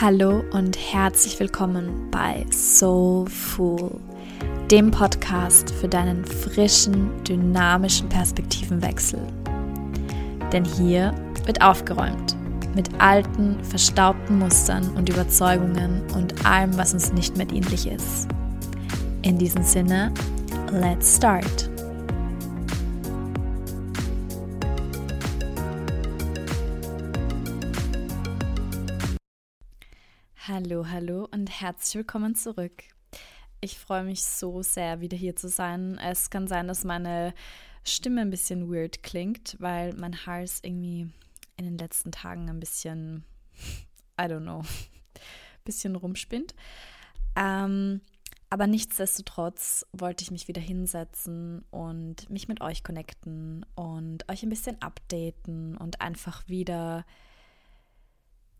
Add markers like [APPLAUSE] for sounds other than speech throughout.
Hallo und herzlich willkommen bei Soulful, dem Podcast für deinen frischen, dynamischen Perspektivenwechsel. Denn hier wird aufgeräumt mit alten, verstaubten Mustern und Überzeugungen und allem, was uns nicht mehr dienlich ist. In diesem Sinne, let's start. Hallo, hallo und herzlich willkommen zurück. Ich freue mich so sehr, wieder hier zu sein. Es kann sein, dass meine Stimme ein bisschen weird klingt, weil mein Hals irgendwie in den letzten Tagen ein bisschen, I don't know, ein [LAUGHS] bisschen rumspinnt. Ähm, aber nichtsdestotrotz wollte ich mich wieder hinsetzen und mich mit euch connecten und euch ein bisschen updaten und einfach wieder,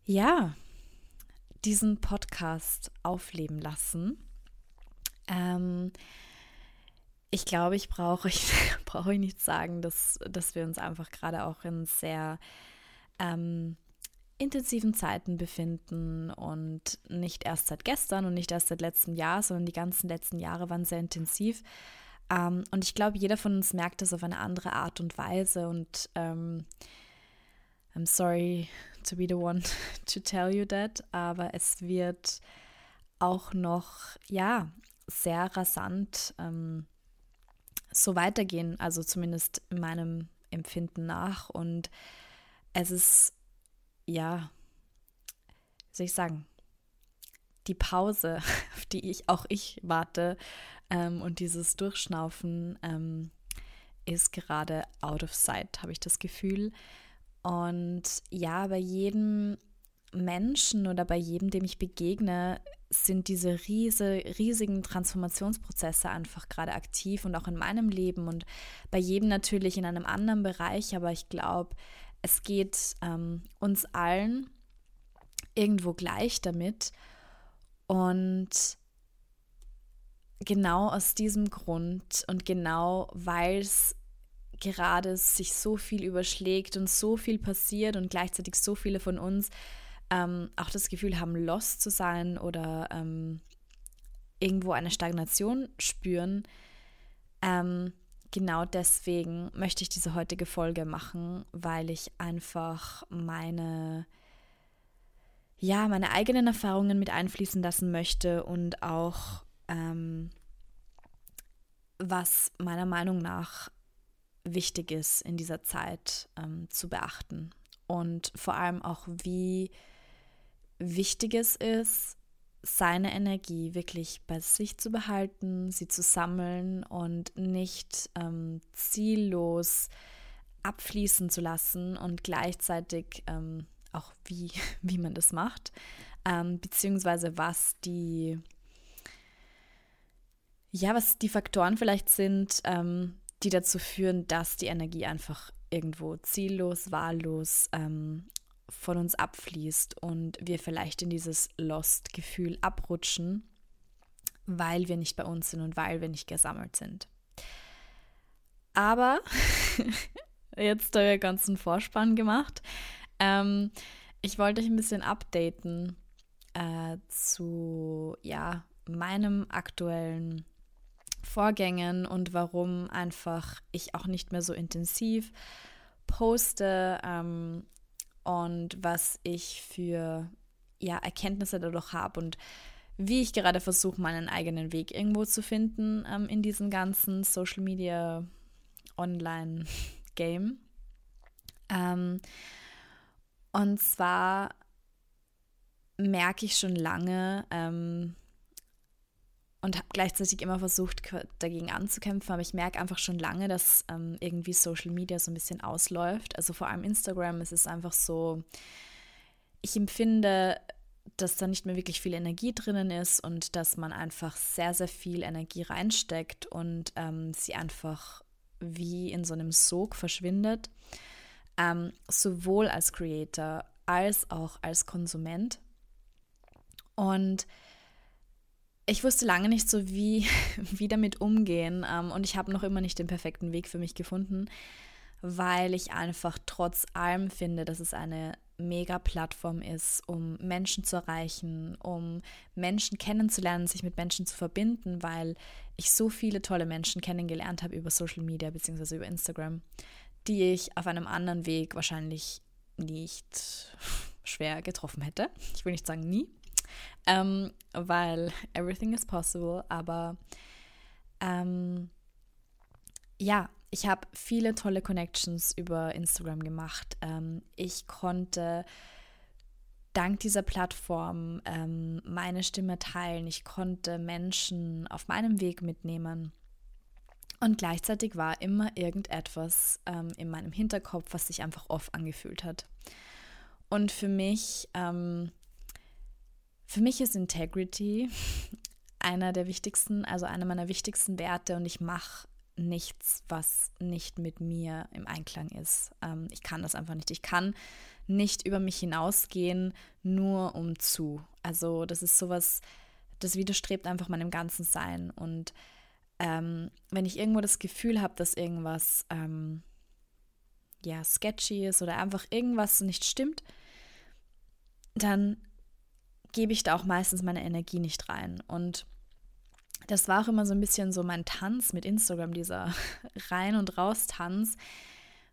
ja, diesen Podcast aufleben lassen. Ähm, ich glaube, ich brauche [LAUGHS] ich brauche ich nicht sagen, dass, dass wir uns einfach gerade auch in sehr ähm, intensiven Zeiten befinden und nicht erst seit gestern und nicht erst seit letztem Jahr, sondern die ganzen letzten Jahre waren sehr intensiv. Ähm, und ich glaube, jeder von uns merkt das auf eine andere Art und Weise und ähm, I'm sorry to be the one [LAUGHS] to tell you that, aber es wird auch noch, ja, sehr rasant ähm, so weitergehen, also zumindest in meinem Empfinden nach. Und es ist, ja, wie soll ich sagen, die Pause, [LAUGHS] auf die ich auch ich warte ähm, und dieses Durchschnaufen ähm, ist gerade out of sight, habe ich das Gefühl. Und ja, bei jedem Menschen oder bei jedem, dem ich begegne, sind diese riese, riesigen Transformationsprozesse einfach gerade aktiv und auch in meinem Leben und bei jedem natürlich in einem anderen Bereich. Aber ich glaube, es geht ähm, uns allen irgendwo gleich damit. Und genau aus diesem Grund und genau weil es gerade sich so viel überschlägt und so viel passiert und gleichzeitig so viele von uns ähm, auch das Gefühl haben, lost zu sein oder ähm, irgendwo eine Stagnation spüren. Ähm, genau deswegen möchte ich diese heutige Folge machen, weil ich einfach meine ja, meine eigenen Erfahrungen mit einfließen lassen möchte und auch ähm, was meiner Meinung nach wichtig ist in dieser Zeit ähm, zu beachten. Und vor allem auch, wie wichtig es ist, seine Energie wirklich bei sich zu behalten, sie zu sammeln und nicht ähm, ziellos abfließen zu lassen und gleichzeitig ähm, auch wie, [LAUGHS] wie man das macht, ähm, beziehungsweise was die ja, was die Faktoren vielleicht sind, ähm, die dazu führen, dass die Energie einfach irgendwo ziellos, wahllos ähm, von uns abfließt und wir vielleicht in dieses Lost-Gefühl abrutschen, weil wir nicht bei uns sind und weil wir nicht gesammelt sind. Aber [LAUGHS] jetzt habe ich ganzen Vorspann gemacht. Ähm, ich wollte euch ein bisschen updaten äh, zu ja, meinem aktuellen Vorgängen und warum einfach ich auch nicht mehr so intensiv poste ähm, und was ich für ja, Erkenntnisse dadurch habe und wie ich gerade versuche, meinen eigenen Weg irgendwo zu finden ähm, in diesem ganzen Social Media Online Game. Ähm, und zwar merke ich schon lange, ähm, und habe gleichzeitig immer versucht, dagegen anzukämpfen. Aber ich merke einfach schon lange, dass ähm, irgendwie Social Media so ein bisschen ausläuft. Also vor allem Instagram, es ist einfach so, ich empfinde, dass da nicht mehr wirklich viel Energie drinnen ist und dass man einfach sehr, sehr viel Energie reinsteckt und ähm, sie einfach wie in so einem Sog verschwindet. Ähm, sowohl als Creator als auch als Konsument. Und ich wusste lange nicht so, wie, [LAUGHS] wie damit umgehen. Ähm, und ich habe noch immer nicht den perfekten Weg für mich gefunden, weil ich einfach trotz allem finde, dass es eine mega Plattform ist, um Menschen zu erreichen, um Menschen kennenzulernen, sich mit Menschen zu verbinden, weil ich so viele tolle Menschen kennengelernt habe über Social Media bzw. über Instagram, die ich auf einem anderen Weg wahrscheinlich nicht [LAUGHS] schwer getroffen hätte. Ich will nicht sagen nie, ähm, weil everything is possible, aber ähm, ja, ich habe viele tolle Connections über Instagram gemacht. Ähm, ich konnte dank dieser Plattform ähm, meine Stimme teilen. Ich konnte Menschen auf meinem Weg mitnehmen. Und gleichzeitig war immer irgendetwas ähm, in meinem Hinterkopf, was sich einfach off angefühlt hat. Und für mich, ähm, für mich ist Integrity einer der wichtigsten, also einer meiner wichtigsten Werte und ich mache nichts, was nicht mit mir im Einklang ist. Ähm, ich kann das einfach nicht. Ich kann nicht über mich hinausgehen, nur um zu. Also das ist sowas, das widerstrebt einfach meinem ganzen Sein. Und ähm, wenn ich irgendwo das Gefühl habe, dass irgendwas ähm, ja sketchy ist oder einfach irgendwas nicht stimmt, dann gebe ich da auch meistens meine Energie nicht rein. Und das war auch immer so ein bisschen so mein Tanz mit Instagram, dieser [LAUGHS] Rein- und Raus-Tanz,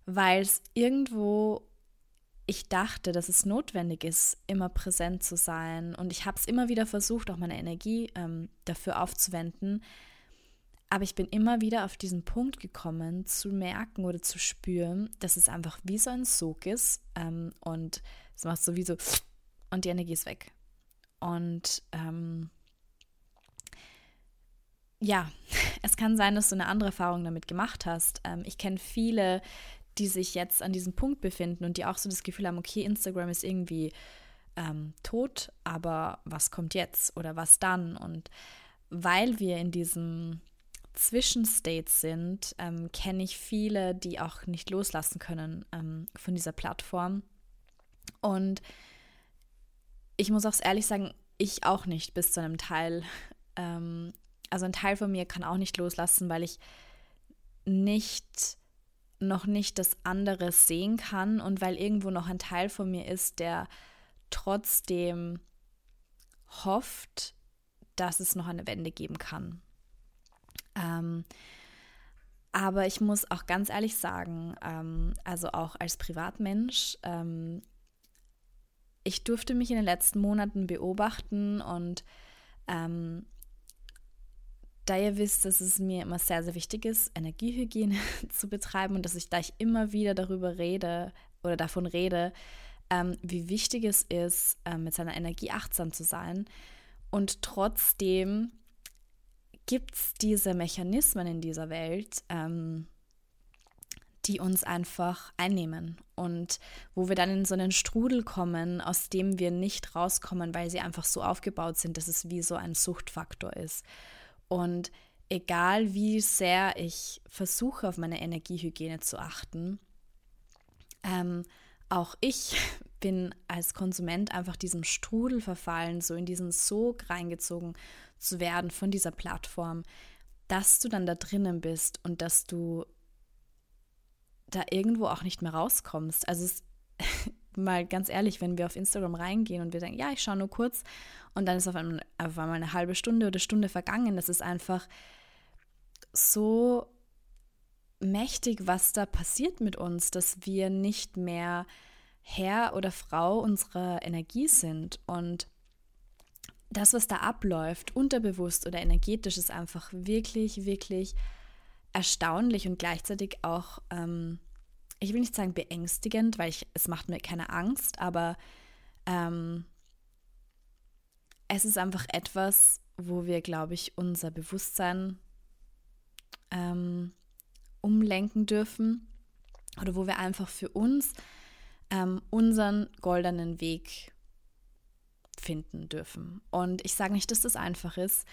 weil es irgendwo ich dachte, dass es notwendig ist, immer präsent zu sein. Und ich habe es immer wieder versucht, auch meine Energie ähm, dafür aufzuwenden. Aber ich bin immer wieder auf diesen Punkt gekommen, zu merken oder zu spüren, dass es einfach wie so ein Sog ist. Ähm, und es macht sowieso und die Energie ist weg. Und ähm, ja, [LAUGHS] es kann sein, dass du eine andere Erfahrung damit gemacht hast. Ähm, ich kenne viele, die sich jetzt an diesem Punkt befinden und die auch so das Gefühl haben, okay, Instagram ist irgendwie ähm, tot, aber was kommt jetzt oder was dann? Und weil wir in diesem Zwischenstate sind, ähm, kenne ich viele, die auch nicht loslassen können ähm, von dieser Plattform. Und ich muss auch ehrlich sagen, ich auch nicht bis zu einem Teil. [LAUGHS] Ähm, also ein Teil von mir kann auch nicht loslassen, weil ich nicht noch nicht das andere sehen kann und weil irgendwo noch ein Teil von mir ist, der trotzdem hofft, dass es noch eine Wende geben kann. Ähm, aber ich muss auch ganz ehrlich sagen, ähm, also auch als Privatmensch, ähm, ich durfte mich in den letzten Monaten beobachten und ähm, da ihr wisst, dass es mir immer sehr, sehr wichtig ist, Energiehygiene [LAUGHS] zu betreiben und dass ich, da ich immer wieder darüber rede oder davon rede, ähm, wie wichtig es ist, ähm, mit seiner Energie achtsam zu sein. Und trotzdem gibt es diese Mechanismen in dieser Welt, ähm, die uns einfach einnehmen und wo wir dann in so einen Strudel kommen, aus dem wir nicht rauskommen, weil sie einfach so aufgebaut sind, dass es wie so ein Suchtfaktor ist. Und egal wie sehr ich versuche, auf meine Energiehygiene zu achten, ähm, auch ich [LAUGHS] bin als Konsument einfach diesem Strudel verfallen, so in diesen Sog reingezogen zu werden von dieser Plattform, dass du dann da drinnen bist und dass du da irgendwo auch nicht mehr rauskommst. Also es, [LAUGHS] mal ganz ehrlich, wenn wir auf Instagram reingehen und wir denken, ja, ich schaue nur kurz und dann ist auf einmal, auf einmal eine halbe Stunde oder Stunde vergangen, das ist einfach so mächtig, was da passiert mit uns, dass wir nicht mehr Herr oder Frau unserer Energie sind und das, was da abläuft, unterbewusst oder energetisch, ist einfach wirklich, wirklich erstaunlich und gleichzeitig auch, ähm, ich will nicht sagen beängstigend, weil ich, es macht mir keine Angst, aber ähm, es ist einfach etwas, wo wir, glaube ich, unser Bewusstsein ähm, umlenken dürfen oder wo wir einfach für uns ähm, unseren goldenen Weg finden dürfen. Und ich sage nicht, dass das einfach ist.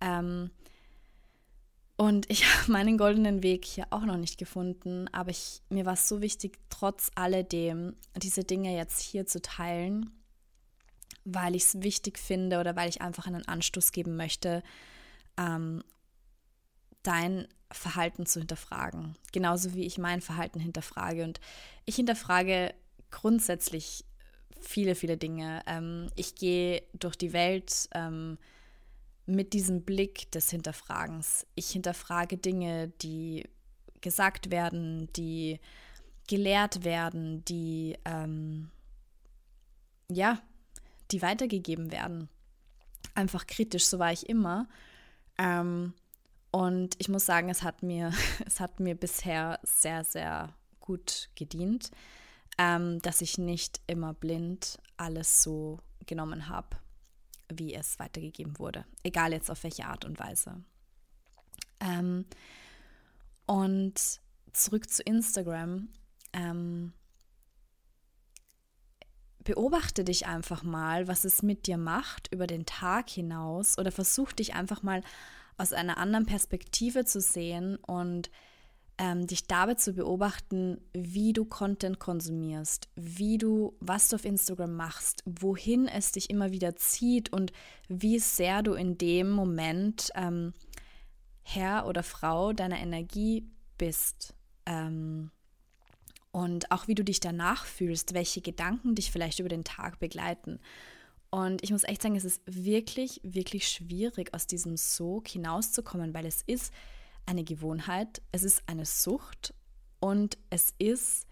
Ähm, und ich [LAUGHS] habe meinen goldenen Weg hier auch noch nicht gefunden, aber ich, mir war es so wichtig, trotz alledem diese Dinge jetzt hier zu teilen, weil ich es wichtig finde oder weil ich einfach einen Anstoß geben möchte, ähm, dein Verhalten zu hinterfragen. Genauso wie ich mein Verhalten hinterfrage. Und ich hinterfrage grundsätzlich viele, viele Dinge. Ähm, ich gehe durch die Welt ähm, mit diesem Blick des Hinterfragens. Ich hinterfrage Dinge, die gesagt werden, die gelehrt werden, die ähm, ja, die weitergegeben werden. Einfach kritisch, so war ich immer. Ähm, und ich muss sagen, es hat mir, [LAUGHS] es hat mir bisher sehr, sehr gut gedient, ähm, dass ich nicht immer blind alles so genommen habe, wie es weitergegeben wurde. Egal jetzt auf welche Art und Weise. Ähm, und zurück zu Instagram. Ähm, beobachte dich einfach mal, was es mit dir macht über den Tag hinaus oder versuch dich einfach mal aus einer anderen Perspektive zu sehen und ähm, dich dabei zu beobachten, wie du Content konsumierst, wie du, was du auf Instagram machst, wohin es dich immer wieder zieht und wie sehr du in dem Moment ähm, Herr oder Frau deiner Energie bist. Ähm, und auch wie du dich danach fühlst, welche Gedanken dich vielleicht über den Tag begleiten. Und ich muss echt sagen, es ist wirklich, wirklich schwierig, aus diesem Sog hinauszukommen, weil es ist eine Gewohnheit, es ist eine Sucht und es ist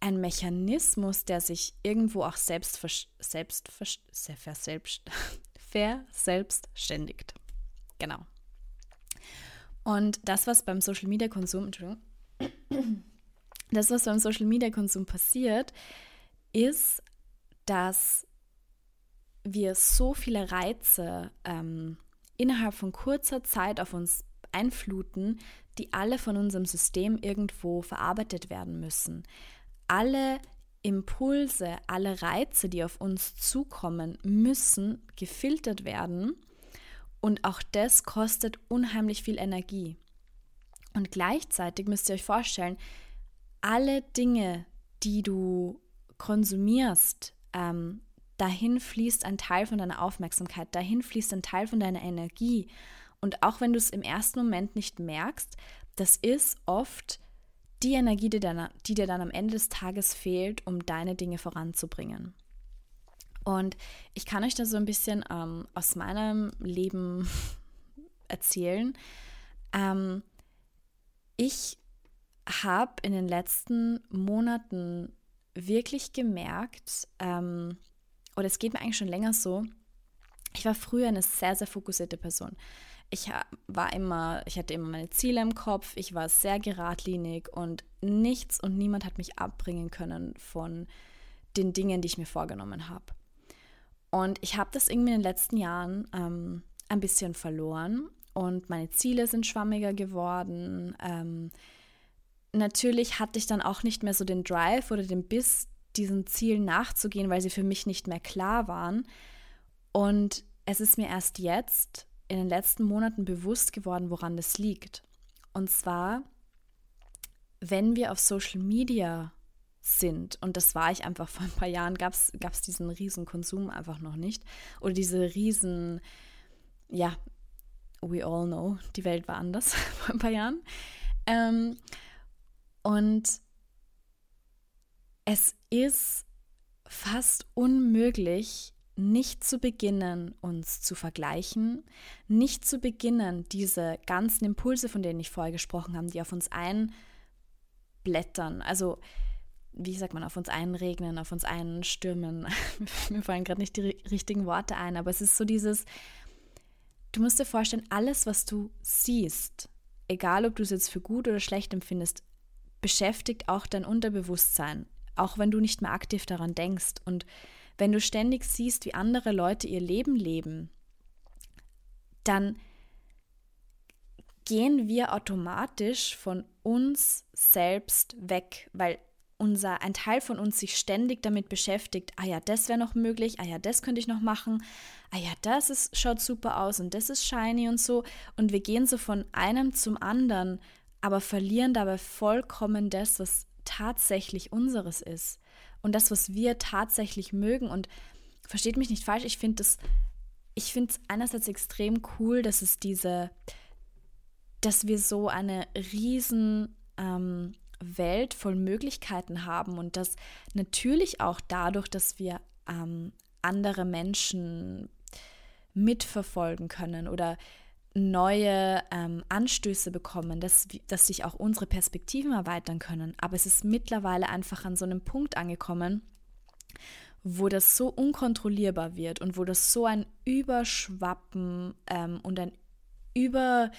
ein Mechanismus, der sich irgendwo auch selbst, selbst, selbst [LAUGHS] verselbstständigt. Genau. Und das, was beim Social Media Konsum, [CLEARS THROAT] das, was beim Social Media Konsum passiert, ist, dass wir so viele Reize ähm, innerhalb von kurzer Zeit auf uns einfluten, die alle von unserem System irgendwo verarbeitet werden müssen. Alle Impulse, alle Reize, die auf uns zukommen, müssen gefiltert werden und auch das kostet unheimlich viel Energie. Und gleichzeitig müsst ihr euch vorstellen, alle Dinge, die du konsumierst, ähm, dahin fließt ein Teil von deiner Aufmerksamkeit, dahin fließt ein Teil von deiner Energie. Und auch wenn du es im ersten Moment nicht merkst, das ist oft die Energie, die, dann, die dir dann am Ende des Tages fehlt, um deine Dinge voranzubringen. Und ich kann euch da so ein bisschen ähm, aus meinem Leben [LAUGHS] erzählen. Ähm, ich habe in den letzten Monaten wirklich gemerkt, ähm, oder es geht mir eigentlich schon länger so, ich war früher eine sehr, sehr fokussierte Person. Ich war immer, ich hatte immer meine Ziele im Kopf, ich war sehr geradlinig und nichts und niemand hat mich abbringen können von den Dingen, die ich mir vorgenommen habe. Und ich habe das irgendwie in den letzten Jahren ähm, ein bisschen verloren und meine Ziele sind schwammiger geworden. Ähm, natürlich hatte ich dann auch nicht mehr so den Drive oder den Biss, diesen Zielen nachzugehen, weil sie für mich nicht mehr klar waren. Und es ist mir erst jetzt in den letzten Monaten bewusst geworden, woran das liegt. Und zwar, wenn wir auf Social Media sind. Und das war ich einfach [LAUGHS] vor ein paar Jahren, gab es diesen riesen Konsum einfach noch nicht. Oder diese riesen, ja, we all know, die Welt war anders [LAUGHS] vor ein paar Jahren. Ähm, und es ist fast unmöglich, nicht zu beginnen, uns zu vergleichen, nicht zu beginnen, diese ganzen Impulse, von denen ich vorher gesprochen habe, die auf uns einblättern. Also wie sagt man, auf uns einregnen, auf uns einstürmen. [LAUGHS] Mir fallen gerade nicht die richtigen Worte ein, aber es ist so dieses, du musst dir vorstellen, alles, was du siehst, egal ob du es jetzt für gut oder schlecht empfindest, beschäftigt auch dein Unterbewusstsein, auch wenn du nicht mehr aktiv daran denkst. Und wenn du ständig siehst, wie andere Leute ihr Leben leben, dann gehen wir automatisch von uns selbst weg, weil unser, ein Teil von uns sich ständig damit beschäftigt, ah ja, das wäre noch möglich, ah ja, das könnte ich noch machen, ah ja, das ist, schaut super aus und das ist shiny und so. Und wir gehen so von einem zum anderen, aber verlieren dabei vollkommen das, was tatsächlich unseres ist. Und das, was wir tatsächlich mögen. Und versteht mich nicht falsch, ich finde es einerseits extrem cool, dass es diese, dass wir so eine riesen ähm, Welt voll Möglichkeiten haben und dass natürlich auch dadurch, dass wir ähm, andere Menschen mitverfolgen können oder neue ähm, Anstöße bekommen, dass, dass sich auch unsere Perspektiven erweitern können. Aber es ist mittlerweile einfach an so einem Punkt angekommen, wo das so unkontrollierbar wird und wo das so ein Überschwappen ähm, und ein Über,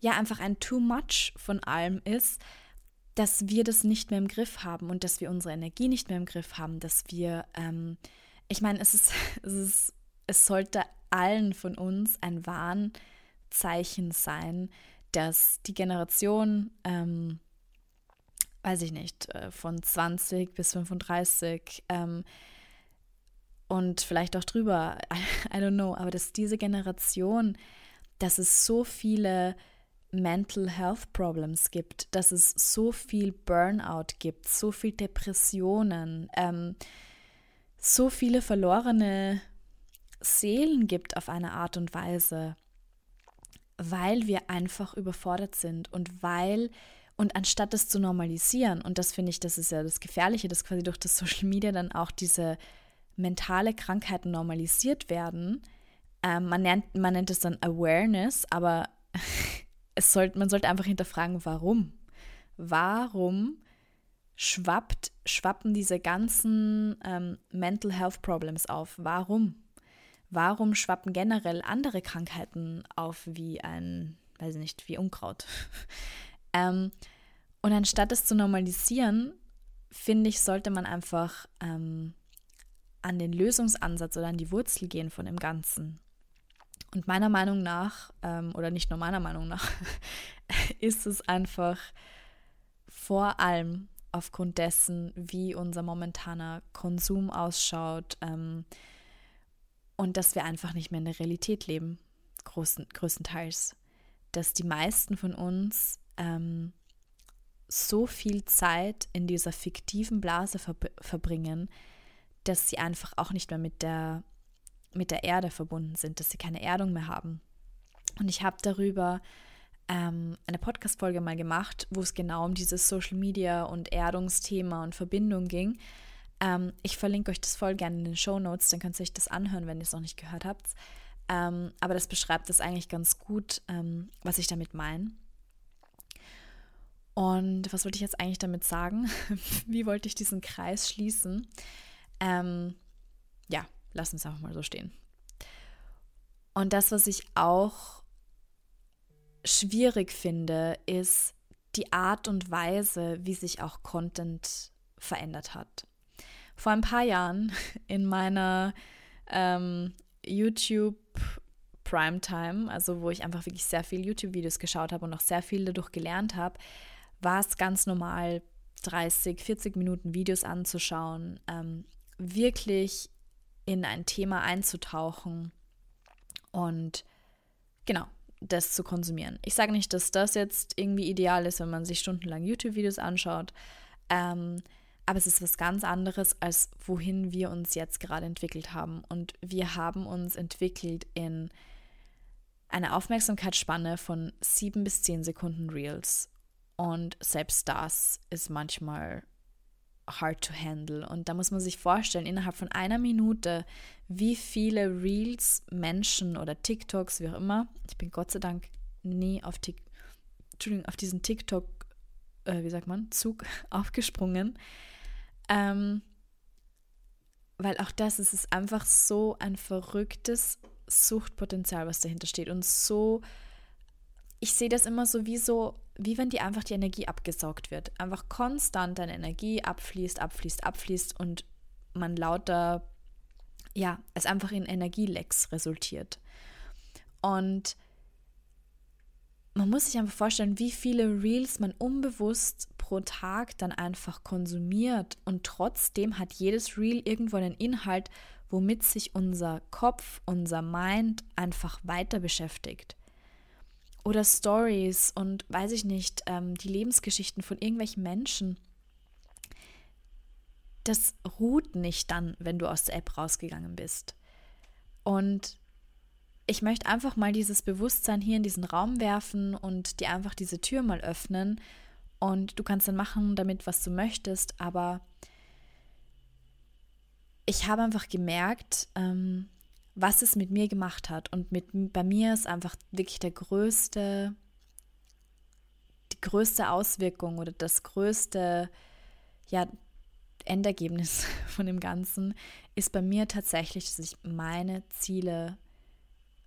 ja, einfach ein Too Much von allem ist, dass wir das nicht mehr im Griff haben und dass wir unsere Energie nicht mehr im Griff haben, dass wir, ähm, ich meine, es ist, [LAUGHS] es ist, es sollte allen von uns ein Warnzeichen sein, dass die Generation, ähm, weiß ich nicht, äh, von 20 bis 35 ähm, und vielleicht auch drüber, [LAUGHS] I don't know, aber dass diese Generation, dass es so viele Mental Health Problems gibt, dass es so viel Burnout gibt, so viel Depressionen, ähm, so viele verlorene Seelen gibt auf eine Art und Weise, weil wir einfach überfordert sind und weil und anstatt das zu normalisieren, und das finde ich, das ist ja das Gefährliche, dass quasi durch das Social Media dann auch diese mentale Krankheiten normalisiert werden. Ähm, man, nennt, man nennt es dann Awareness, aber [LAUGHS] es sollt, man sollte einfach hinterfragen, warum. Warum schwappt, schwappen diese ganzen ähm, Mental Health Problems auf? Warum? Warum schwappen generell andere Krankheiten auf wie ein, weiß ich nicht, wie Unkraut? [LAUGHS] ähm, und anstatt es zu normalisieren, finde ich, sollte man einfach ähm, an den Lösungsansatz oder an die Wurzel gehen von dem Ganzen. Und meiner Meinung nach, ähm, oder nicht nur meiner Meinung nach, [LAUGHS] ist es einfach vor allem aufgrund dessen, wie unser momentaner Konsum ausschaut, ähm, und dass wir einfach nicht mehr in der Realität leben, großen, größtenteils. Dass die meisten von uns ähm, so viel Zeit in dieser fiktiven Blase ver verbringen, dass sie einfach auch nicht mehr mit der, mit der Erde verbunden sind, dass sie keine Erdung mehr haben. Und ich habe darüber ähm, eine Podcast-Folge mal gemacht, wo es genau um dieses Social Media und Erdungsthema und Verbindung ging. Ähm, ich verlinke euch das voll gerne in den Show Notes, dann könnt ihr euch das anhören, wenn ihr es noch nicht gehört habt. Ähm, aber das beschreibt es eigentlich ganz gut, ähm, was ich damit meine. Und was wollte ich jetzt eigentlich damit sagen? [LAUGHS] Wie wollte ich diesen Kreis schließen? Ähm, ja, lass uns einfach mal so stehen. Und das, was ich auch schwierig finde, ist die Art und Weise, wie sich auch Content verändert hat vor ein paar Jahren [LAUGHS] in meiner ähm, YouTube Primetime, also wo ich einfach wirklich sehr viel YouTube-Videos geschaut habe und auch sehr viel dadurch gelernt habe, war es ganz normal, 30, 40 Minuten Videos anzuschauen, ähm, wirklich in ein Thema einzutauchen und genau das zu konsumieren. Ich sage nicht, dass das jetzt irgendwie ideal ist, wenn man sich stundenlang YouTube-Videos anschaut. Ähm, aber es ist was ganz anderes, als wohin wir uns jetzt gerade entwickelt haben. Und wir haben uns entwickelt in eine Aufmerksamkeitsspanne von sieben bis zehn Sekunden Reels. Und selbst das ist manchmal hard to handle. Und da muss man sich vorstellen, innerhalb von einer Minute, wie viele Reels Menschen oder TikToks, wie auch immer, ich bin Gott sei Dank nie auf, Tik auf diesen TikTok, äh, wie sagt man, Zug [LAUGHS] aufgesprungen, ähm, weil auch das ist, ist einfach so ein verrücktes Suchtpotenzial, was dahinter steht. Und so, ich sehe das immer so wie so, wie wenn die einfach die Energie abgesaugt wird. Einfach konstant deine Energie abfließt, abfließt, abfließt und man lauter, ja, es einfach in Energielecks resultiert. Und man muss sich einfach vorstellen, wie viele Reels man unbewusst pro Tag dann einfach konsumiert und trotzdem hat jedes Reel irgendwo einen Inhalt, womit sich unser Kopf, unser Mind einfach weiter beschäftigt. Oder Stories und weiß ich nicht, ähm, die Lebensgeschichten von irgendwelchen Menschen. Das ruht nicht dann, wenn du aus der App rausgegangen bist. Und ich möchte einfach mal dieses Bewusstsein hier in diesen Raum werfen und dir einfach diese Tür mal öffnen Und du kannst dann machen damit, was du möchtest, aber ich habe einfach gemerkt, ähm, was es mit mir gemacht hat. Und mit, bei mir ist einfach wirklich der größte, die größte Auswirkung oder das größte, ja, Endergebnis [LAUGHS] von dem Ganzen ist bei mir tatsächlich, dass ich meine Ziele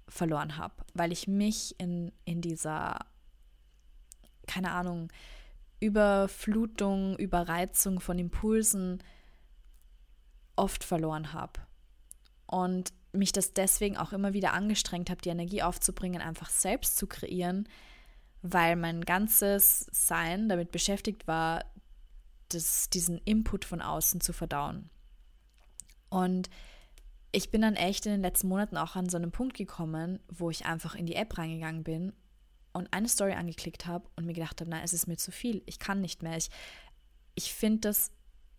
verloren habe, weil ich mich in, in dieser, keine Ahnung, Überflutung, Überreizung von Impulsen oft verloren habe. Und mich das deswegen auch immer wieder angestrengt habe, die Energie aufzubringen, einfach selbst zu kreieren, weil mein ganzes Sein damit beschäftigt war, das, diesen Input von außen zu verdauen. Und ich bin dann echt in den letzten Monaten auch an so einen Punkt gekommen, wo ich einfach in die App reingegangen bin und eine Story angeklickt habe und mir gedacht habe, nein, es ist mir zu viel, ich kann nicht mehr. Ich, ich finde das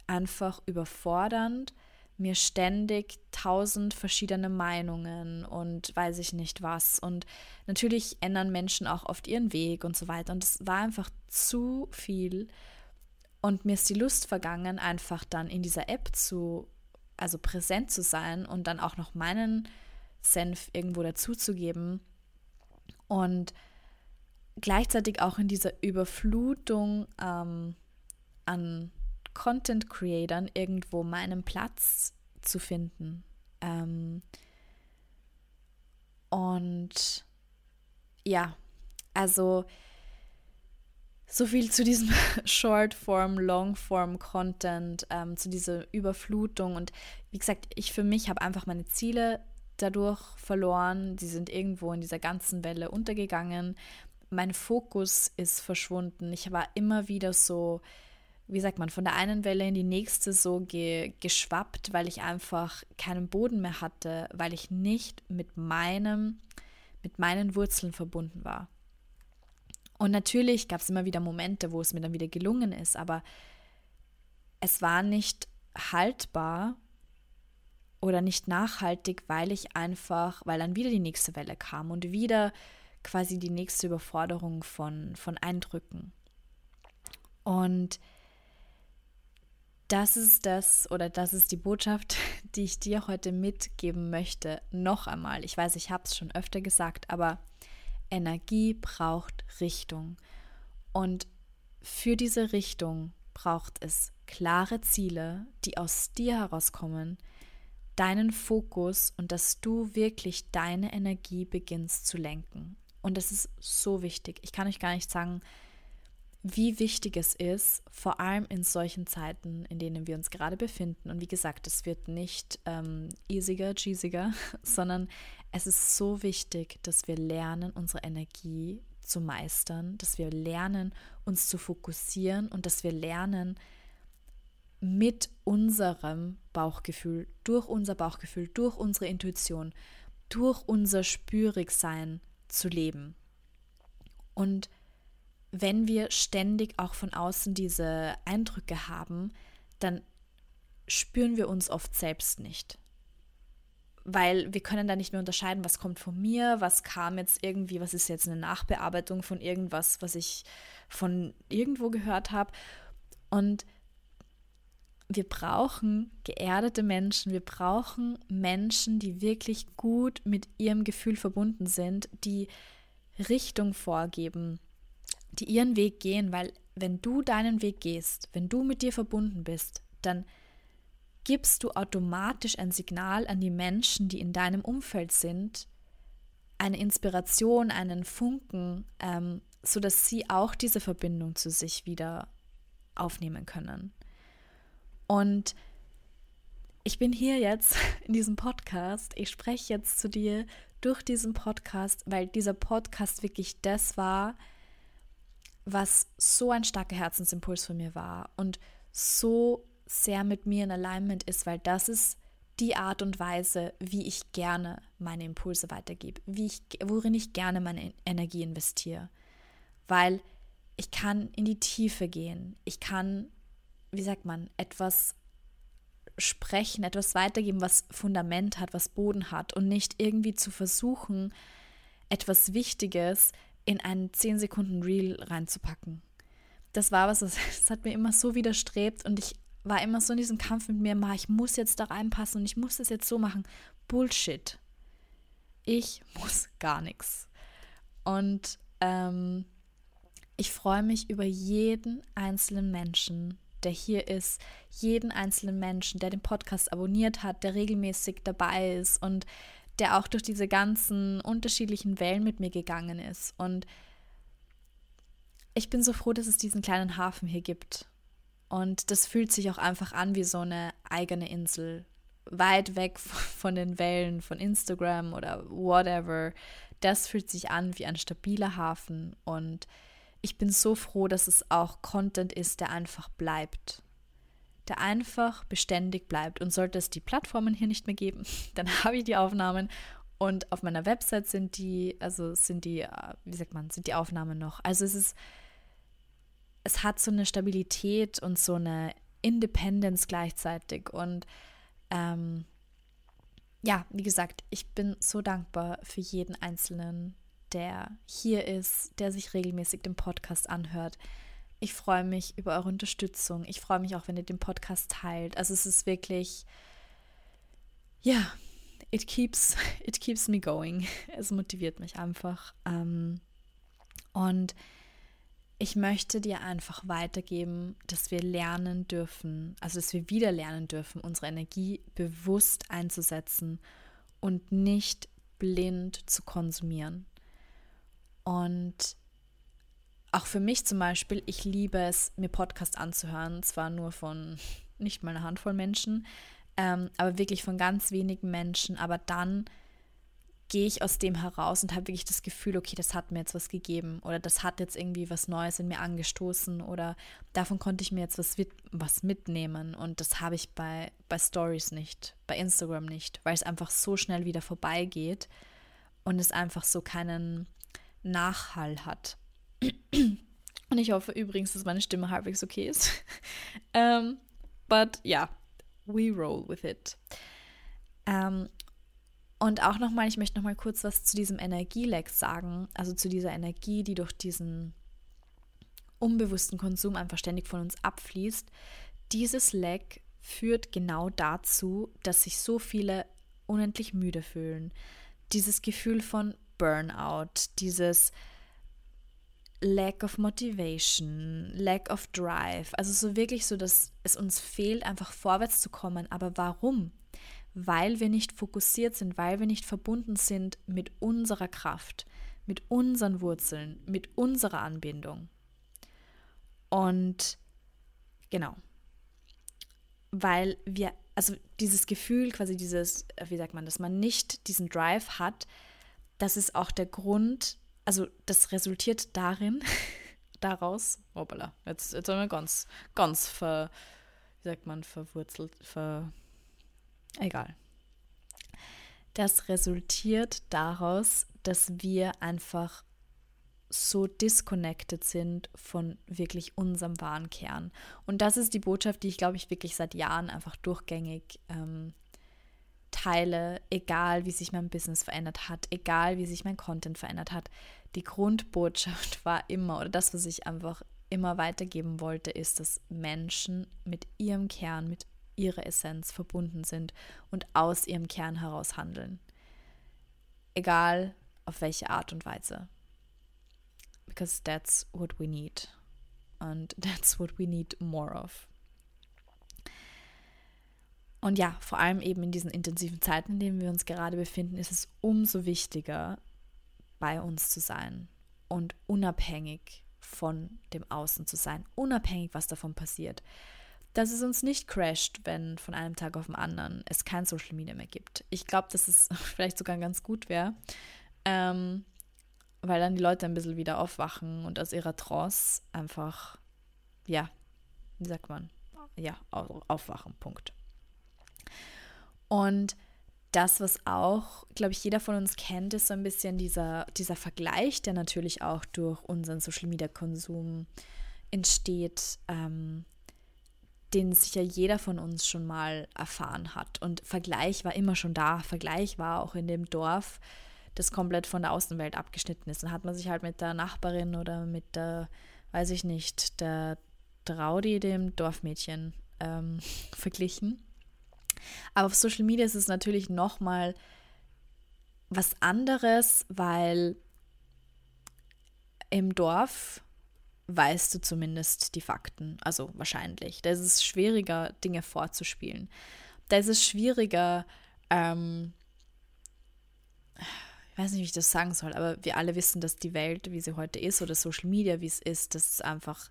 einfach überfordernd, mir ständig tausend verschiedene Meinungen und weiß ich nicht was. Und natürlich ändern Menschen auch oft ihren Weg und so weiter. Und es war einfach zu viel. Und mir ist die Lust vergangen, einfach dann in dieser App zu, also präsent zu sein und dann auch noch meinen Senf irgendwo dazuzugeben. Und gleichzeitig auch in dieser Überflutung ähm, an Content Creatern irgendwo meinen Platz zu finden. Ähm, und ja, also so viel zu diesem [LAUGHS] Short-Form, Long-Form-Content, ähm, zu dieser Überflutung. Und wie gesagt, ich für mich habe einfach meine Ziele dadurch verloren. Die sind irgendwo in dieser ganzen Welle untergegangen. Mein Fokus ist verschwunden. Ich war immer wieder so, wie sagt man, von der einen Welle in die nächste so ge geschwappt, weil ich einfach keinen Boden mehr hatte, weil ich nicht mit meinem, mit meinen Wurzeln verbunden war. Und natürlich gab es immer wieder Momente, wo es mir dann wieder gelungen ist, aber es war nicht haltbar oder nicht nachhaltig, weil ich einfach, weil dann wieder die nächste Welle kam und wieder quasi die nächste Überforderung von, von Eindrücken. Und das ist das oder das ist die Botschaft, [LAUGHS] die ich dir heute mitgeben möchte. Noch einmal, ich weiß, ich habe es schon öfter gesagt, aber Energie braucht Richtung. Und für diese Richtung braucht es klare Ziele, die aus dir herauskommen, deinen Fokus und dass du wirklich deine Energie beginnst zu lenken. Und das ist so wichtig. Ich kann euch gar nicht sagen, wie wichtig es ist, vor allem in solchen Zeiten, in denen wir uns gerade befinden. Und wie gesagt, es wird nicht ähm, easiger, cheesiger, [LAUGHS] sondern es ist so wichtig, dass wir lernen, unsere Energie zu meistern, dass wir lernen, uns zu fokussieren und dass wir lernen, mit unserem Bauchgefühl, durch unser Bauchgefühl, durch unsere Intuition, durch unser Spürigsein zu leben. Und wenn wir ständig auch von außen diese Eindrücke haben, dann spüren wir uns oft selbst nicht. Weil wir können da nicht mehr unterscheiden, was kommt von mir, was kam jetzt irgendwie, was ist jetzt eine Nachbearbeitung von irgendwas, was ich von irgendwo gehört habe. Und wir brauchen geerdete Menschen, wir brauchen Menschen, die wirklich gut mit ihrem Gefühl verbunden sind, die Richtung vorgeben, die ihren Weg gehen, weil wenn du deinen Weg gehst, wenn du mit dir verbunden bist, dann gibst du automatisch ein Signal an die Menschen, die in deinem Umfeld sind, eine Inspiration, einen Funken, ähm, sodass sie auch diese Verbindung zu sich wieder aufnehmen können. Und ich bin hier jetzt [LAUGHS] in diesem Podcast, ich spreche jetzt zu dir durch diesen Podcast, weil dieser Podcast wirklich das war, was so ein starker Herzensimpuls von mir war und so sehr mit mir in Alignment ist, weil das ist die Art und Weise, wie ich gerne meine Impulse weitergebe, wie ich, worin ich gerne meine Energie investiere. Weil ich kann in die Tiefe gehen, ich kann, wie sagt man, etwas sprechen, etwas weitergeben, was Fundament hat, was Boden hat und nicht irgendwie zu versuchen, etwas Wichtiges in einen 10 Sekunden Reel reinzupacken. das war was, [LAUGHS] das hat mir immer so widerstrebt und ich war immer so in diesem Kampf mit mir, ich muss jetzt da reinpassen und ich muss das jetzt so machen. Bullshit. Ich [LAUGHS] muss gar nichts. Und ähm, ich freue mich über jeden einzelnen Menschen, der hier ist, jeden einzelnen Menschen, der den Podcast abonniert hat, der regelmäßig dabei ist und der auch durch diese ganzen unterschiedlichen Wellen mit mir gegangen ist. Und ich bin so froh, dass es diesen kleinen Hafen hier gibt. Und das fühlt sich auch einfach an wie so eine eigene Insel, weit weg von den Wellen von Instagram oder whatever. Das fühlt sich an wie ein stabiler Hafen und ich bin so froh, dass es auch Content ist, der einfach bleibt. Der einfach beständig bleibt. Und sollte es die Plattformen hier nicht mehr geben, [LAUGHS] dann [LAUGHS] habe ich die Aufnahmen und auf meiner Website sind die, also sind die, äh, wie sagt man, sind die Aufnahmen noch. Also es ist, es hat so eine Stabilität und so eine Independence gleichzeitig. Und ähm, ja, wie gesagt, ich bin so dankbar für jeden Einzelnen, der hier ist, der sich regelmäßig den Podcast anhört. Ich freue mich über eure Unterstützung. Ich freue mich auch, wenn ihr den Podcast teilt. Also es ist wirklich, ja, it keeps, [LAUGHS] it keeps me going. [LAUGHS] Es motiviert mich einfach. Ähm, und ich möchte dir einfach weitergeben, dass wir lernen dürfen, also dass wir wieder lernen dürfen, unsere Energie bewusst einzusetzen und nicht blind zu konsumieren. Und auch für mich zum Beispiel, ich liebe es, mir Podcasts anzuhören, zwar nur von [LAUGHS] nicht mal einer Handvoll Menschen, ähm, aber wirklich von ganz wenigen Menschen, aber dann gehe ich aus dem heraus und habe wirklich das Gefühl, okay, das hat mir jetzt was gegeben oder das hat jetzt irgendwie was Neues in mir angestoßen oder davon konnte ich mir jetzt was, was mitnehmen. Und das habe ich bei, bei Stories nicht, bei Instagram nicht, weil es einfach so schnell wieder vorbeigeht und es einfach so keinen Nachhall hat. [CLEARS THROAT] Und ich hoffe übrigens, dass meine Stimme halbwegs okay ist. um, [LAUGHS] ähm, but ja, yeah, we roll with it. Um, ähm, und auch nochmal, ich möchte nochmal kurz was zu diesem Energieleck sagen, also zu dieser Energie, die durch diesen unbewussten Konsum einfach ständig von uns abfließt. Dieses Leck führt genau dazu, dass sich so viele unendlich müde fühlen. Dieses Gefühl von Burnout, dieses Lack of Motivation, Lack of Drive. Also so wirklich so, dass es uns fehlt, einfach vorwärts zu kommen. Aber warum? Weil wir nicht fokussiert sind, weil wir nicht verbunden sind mit unserer Kraft, mit unseren Wurzeln, mit unserer Anbindung. Und genau, weil wir, also dieses Gefühl, quasi dieses, wie sagt man, dass man nicht diesen Drive hat, das ist auch der Grund, also das resultiert darin, [LAUGHS] daraus, hoppala, jetzt, jetzt haben wir ganz, ganz ver, wie sagt man, verwurzelt, ver, egal. Das resultiert daraus, dass wir einfach so disconnected sind von wirklich unserem wahren Kern. Und das ist die Botschaft, die ich, glaube ich, wirklich seit Jahren einfach durchgängig ähm, teile, egal wie sich mein Business verändert hat, egal wie sich mein Content verändert hat. Die Grundbotschaft [LAUGHS] war immer, oder das, was ich einfach immer weitergeben wollte, ist, dass Menschen mit ihrem Kern, mit ihrer Essenz verbunden sind und aus ihrem Kern heraus handeln. Egal auf welche Art und Weise. Because that's what we need. And [LAUGHS] that's what we need more of. Und ja, vor allem eben in diesen intensiven Zeiten, in denen wir uns gerade befinden, ist es umso wichtiger, bei uns zu sein und unabhängig von dem Außen zu sein, unabhängig, was davon passiert. Dass es uns nicht crasht, wenn von einem Tag auf den anderen es kein Social Media mehr gibt. Ich glaube, dass es [LAUGHS] vielleicht sogar ganz gut wäre, ähm, weil dann die Leute ein bisschen wieder aufwachen und aus ihrer Trance einfach, ja, wie sagt man, ja, aufwachen, Punkt. Und das, was auch, glaube ich, jeder von uns kennt, ist so ein bisschen dieser, dieser Vergleich, der natürlich auch durch unseren Social-Media-Konsum entsteht, ähm, den sicher jeder von uns schon mal erfahren hat. Und Vergleich war immer schon da. Vergleich war auch in dem Dorf, das komplett von der Außenwelt abgeschnitten ist. Dann hat man sich halt mit der Nachbarin oder mit der weiß ich nicht, der Traudi dem Dorfmädchen ähm, [LAUGHS] verglichen. Aber auf Social Media ist es natürlich nochmal was anderes, weil im Dorf weißt du zumindest die Fakten, also wahrscheinlich. Da ist es schwieriger, Dinge vorzuspielen. Da ist es schwieriger, ähm, ich weiß nicht, wie ich das sagen soll, aber wir alle wissen, dass die Welt, wie sie heute ist, oder Social Media, wie es ist, dass es einfach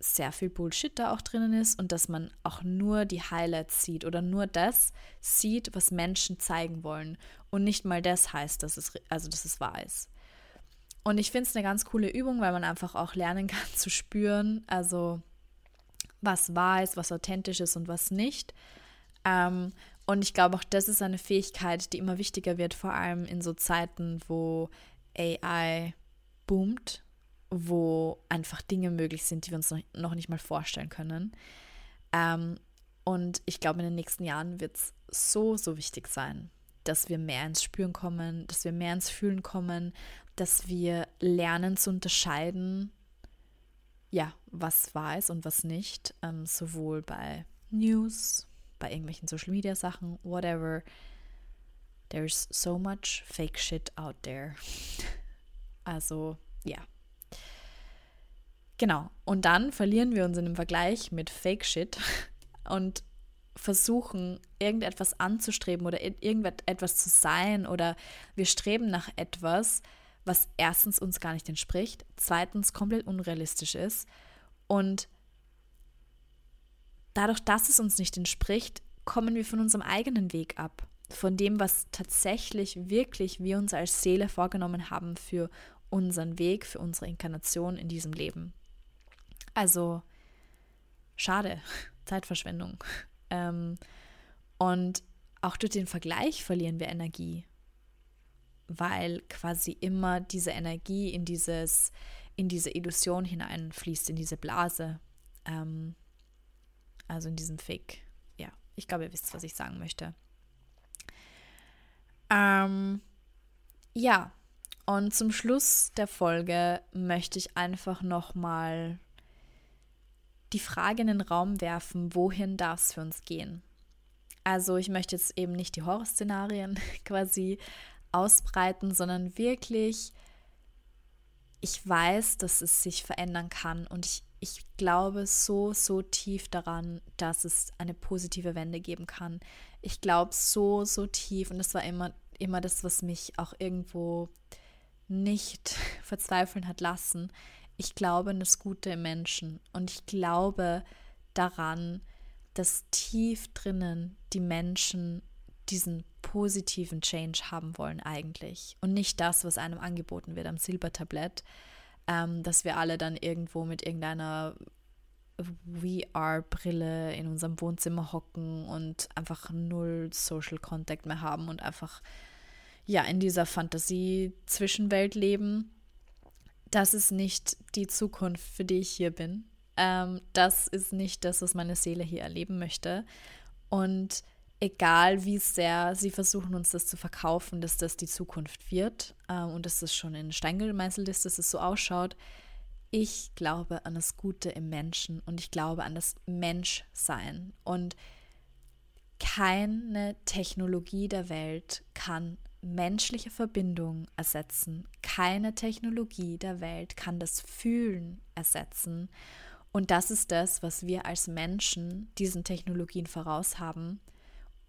sehr viel Bullshit da auch drinnen ist und dass man auch nur die Highlights sieht oder nur das sieht, was Menschen zeigen wollen und nicht mal das heißt, dass es, also dass es wahr ist. Und ich finde es eine ganz coole Übung, weil man einfach auch lernen kann [LAUGHS] zu spüren, also was wahr ist, was authentisch ist und was nicht. Ähm, und ich glaube auch, das ist eine Fähigkeit, die immer wichtiger wird, vor allem in so Zeiten, wo AI boomt wo einfach Dinge möglich sind, die wir uns noch nicht mal vorstellen können. Ähm, und ich glaube, in den nächsten Jahren wird es so, so wichtig sein, dass wir mehr ins Spüren kommen, dass wir mehr ins Fühlen kommen, dass wir lernen zu unterscheiden, ja, was wahr ist und was nicht, ähm, sowohl bei News, bei irgendwelchen Social Media Sachen, whatever. There's so much fake shit out there. [LAUGHS] Also, ja. Genau. Und dann verlieren wir uns in einem Vergleich mit Fake Shit [LAUGHS] und versuchen, irgendetwas anzustreben oder irgendetwas zu sein oder wir streben nach etwas, was erstens uns gar nicht entspricht, zweitens komplett unrealistisch ist und dadurch, dass es uns nicht entspricht, kommen wir von unserem eigenen Weg ab, von dem, was tatsächlich wirklich wir uns als Seele vorgenommen haben für unseren Weg, für unsere Inkarnation in diesem Leben. Also schade, [LAUGHS] Zeitverschwendung. Ähm, und auch durch den Vergleich verlieren wir Energie, weil quasi immer diese Energie in dieses, in diese Illusion hineinfließt, in diese Blase. Ähm, also in diesem Fake. Ja, ich glaube, ihr wisst, was ich sagen möchte. Ähm, ja, und zum Schluss der Folge möchte ich einfach nochmal die Frage in den Raum werfen, wohin darf es für uns gehen? Also ich möchte jetzt eben nicht die Horrorszenarien [LAUGHS] quasi ausbreiten, sondern wirklich, ich weiß, dass es sich verändern kann und ich, ich glaube so, so tief daran, dass es eine positive Wende geben kann. Ich glaube so, so tief und das war immer, immer das, was mich auch irgendwo nicht [LAUGHS] verzweifeln hat lassen ich glaube an das Gute im Menschen und ich glaube daran, dass tief drinnen die Menschen diesen positiven Change haben wollen eigentlich und nicht das, was einem angeboten wird am Silbertablett, ähm, dass wir alle dann irgendwo mit irgendeiner VR-Brille in unserem Wohnzimmer hocken und einfach null Social Contact mehr haben und einfach ja in dieser Fantasie-Zwischenwelt leben das ist nicht die Zukunft, für die ich hier bin. Ähm, das ist nicht das, was meine Seele hier erleben möchte. Und egal wie sehr sie versuchen, uns das zu verkaufen, dass das die Zukunft wird ähm, und dass das schon in Stein gemeißelt ist, dass es so ausschaut, ich glaube an das Gute im Menschen und ich glaube an das Menschsein. Und keine Technologie der Welt kann menschliche Verbindung ersetzen. Keine Technologie der Welt kann das Fühlen ersetzen. Und das ist das, was wir als Menschen diesen Technologien voraus haben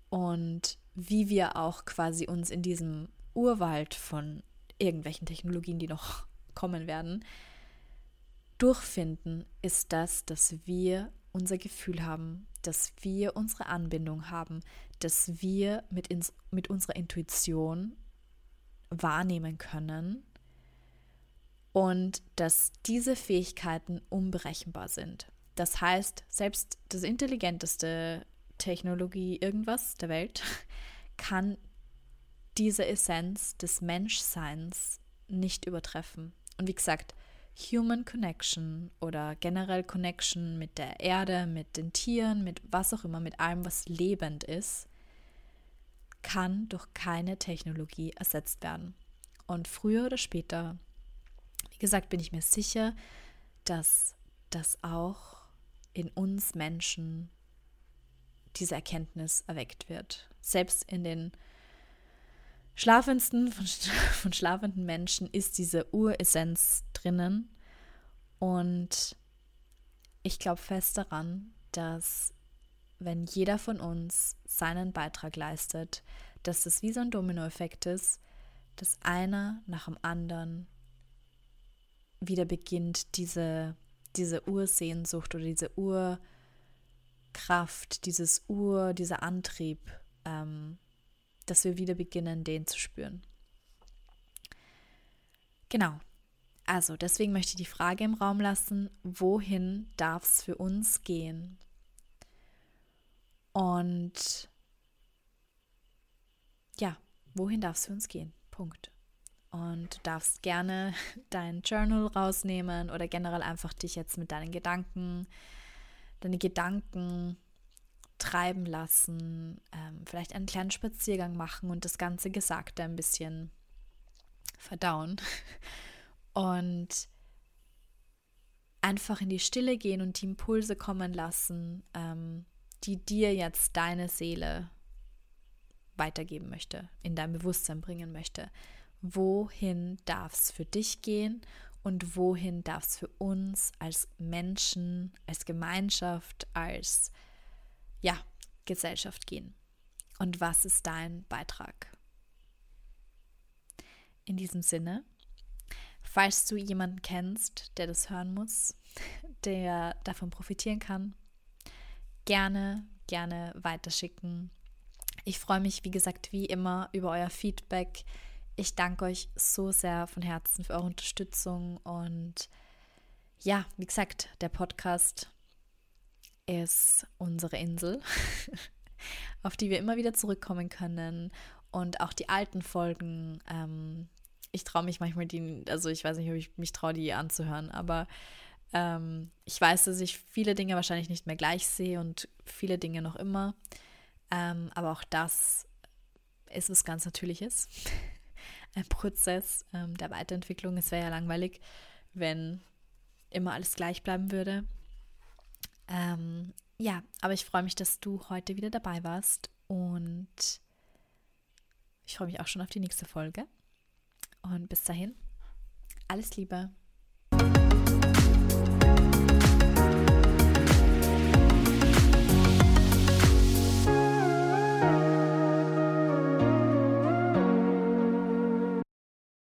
und wie wir auch quasi uns in diesem Urwald von irgendwelchen Technologien, die noch [LAUGHS] kommen werden, durchfinden, ist das, dass wir unser Gefühl haben, dass wir unsere Anbindung haben, dass wir mit, ins, mit unserer Intuition wahrnehmen können und dass diese Fähigkeiten unberechenbar sind. Das heißt, selbst das intelligenteste Technologie irgendwas der Welt [LAUGHS] kann diese Essenz des Menschseins nicht übertreffen. Und wie gesagt, Human Connection oder generell Connection mit der Erde, mit den Tieren, mit was auch immer, mit allem, was lebend ist, kann durch keine Technologie ersetzt werden. Und früher oder später, wie gesagt, bin ich mir sicher, dass das auch in uns Menschen diese Erkenntnis erweckt wird. Selbst in den schlafendsten von, [LAUGHS] von schlafenden Menschen ist diese Uressenz drinnen. Und ich glaube fest daran, dass wenn jeder von uns seinen Beitrag leistet, dass das wie so ein Dominoeffekt ist, dass einer nach dem anderen wieder beginnt, diese, diese Ursehnsucht oder diese Urkraft, dieses Ur, dieser Antrieb, ähm, dass wir wieder beginnen, den zu spüren. Genau. Also, deswegen möchte ich die Frage im Raum lassen, wohin darf es für uns gehen? Und ja, wohin darf es für uns gehen? Punkt. Und du darfst gerne [LAUGHS] dein Journal rausnehmen oder generell einfach dich jetzt mit deinen Gedanken, deine Gedanken treiben lassen, ähm, vielleicht einen kleinen Spaziergang machen und das ganze Gesagte ein bisschen verdauen [LAUGHS] und einfach in die Stille gehen und die Impulse kommen lassen, ähm, die dir jetzt deine Seele weitergeben möchte, in dein Bewusstsein bringen möchte. Wohin darf es für dich gehen und wohin darf es für uns als Menschen, als Gemeinschaft, als ja, Gesellschaft gehen? Und was ist dein Beitrag? In diesem Sinne, falls du jemanden kennst, der das hören muss, [LAUGHS] der davon profitieren kann, gerne, gerne weiterschicken. Ich freue mich, wie gesagt, wie immer über euer Feedback. Ich danke euch so sehr von Herzen für eure Unterstützung und ja, wie gesagt, der Podcast ist unsere Insel, [LAUGHS] auf die wir immer wieder zurückkommen können und auch die alten Folgen. Ähm, ich traue mich manchmal die, also ich weiß nicht, ob ich mich traue, die anzuhören, aber ähm, ich weiß, dass ich viele Dinge wahrscheinlich nicht mehr gleich sehe und viele Dinge noch immer. Ähm, aber auch das ist was ganz Natürliches. [LAUGHS] Ein Prozess ähm, der Weiterentwicklung. Es wäre ja langweilig, wenn immer alles gleich bleiben würde. Ähm, ja, aber ich freue mich, dass du heute wieder dabei warst und ich freue mich auch schon auf die nächste Folge. Und bis dahin, alles Liebe.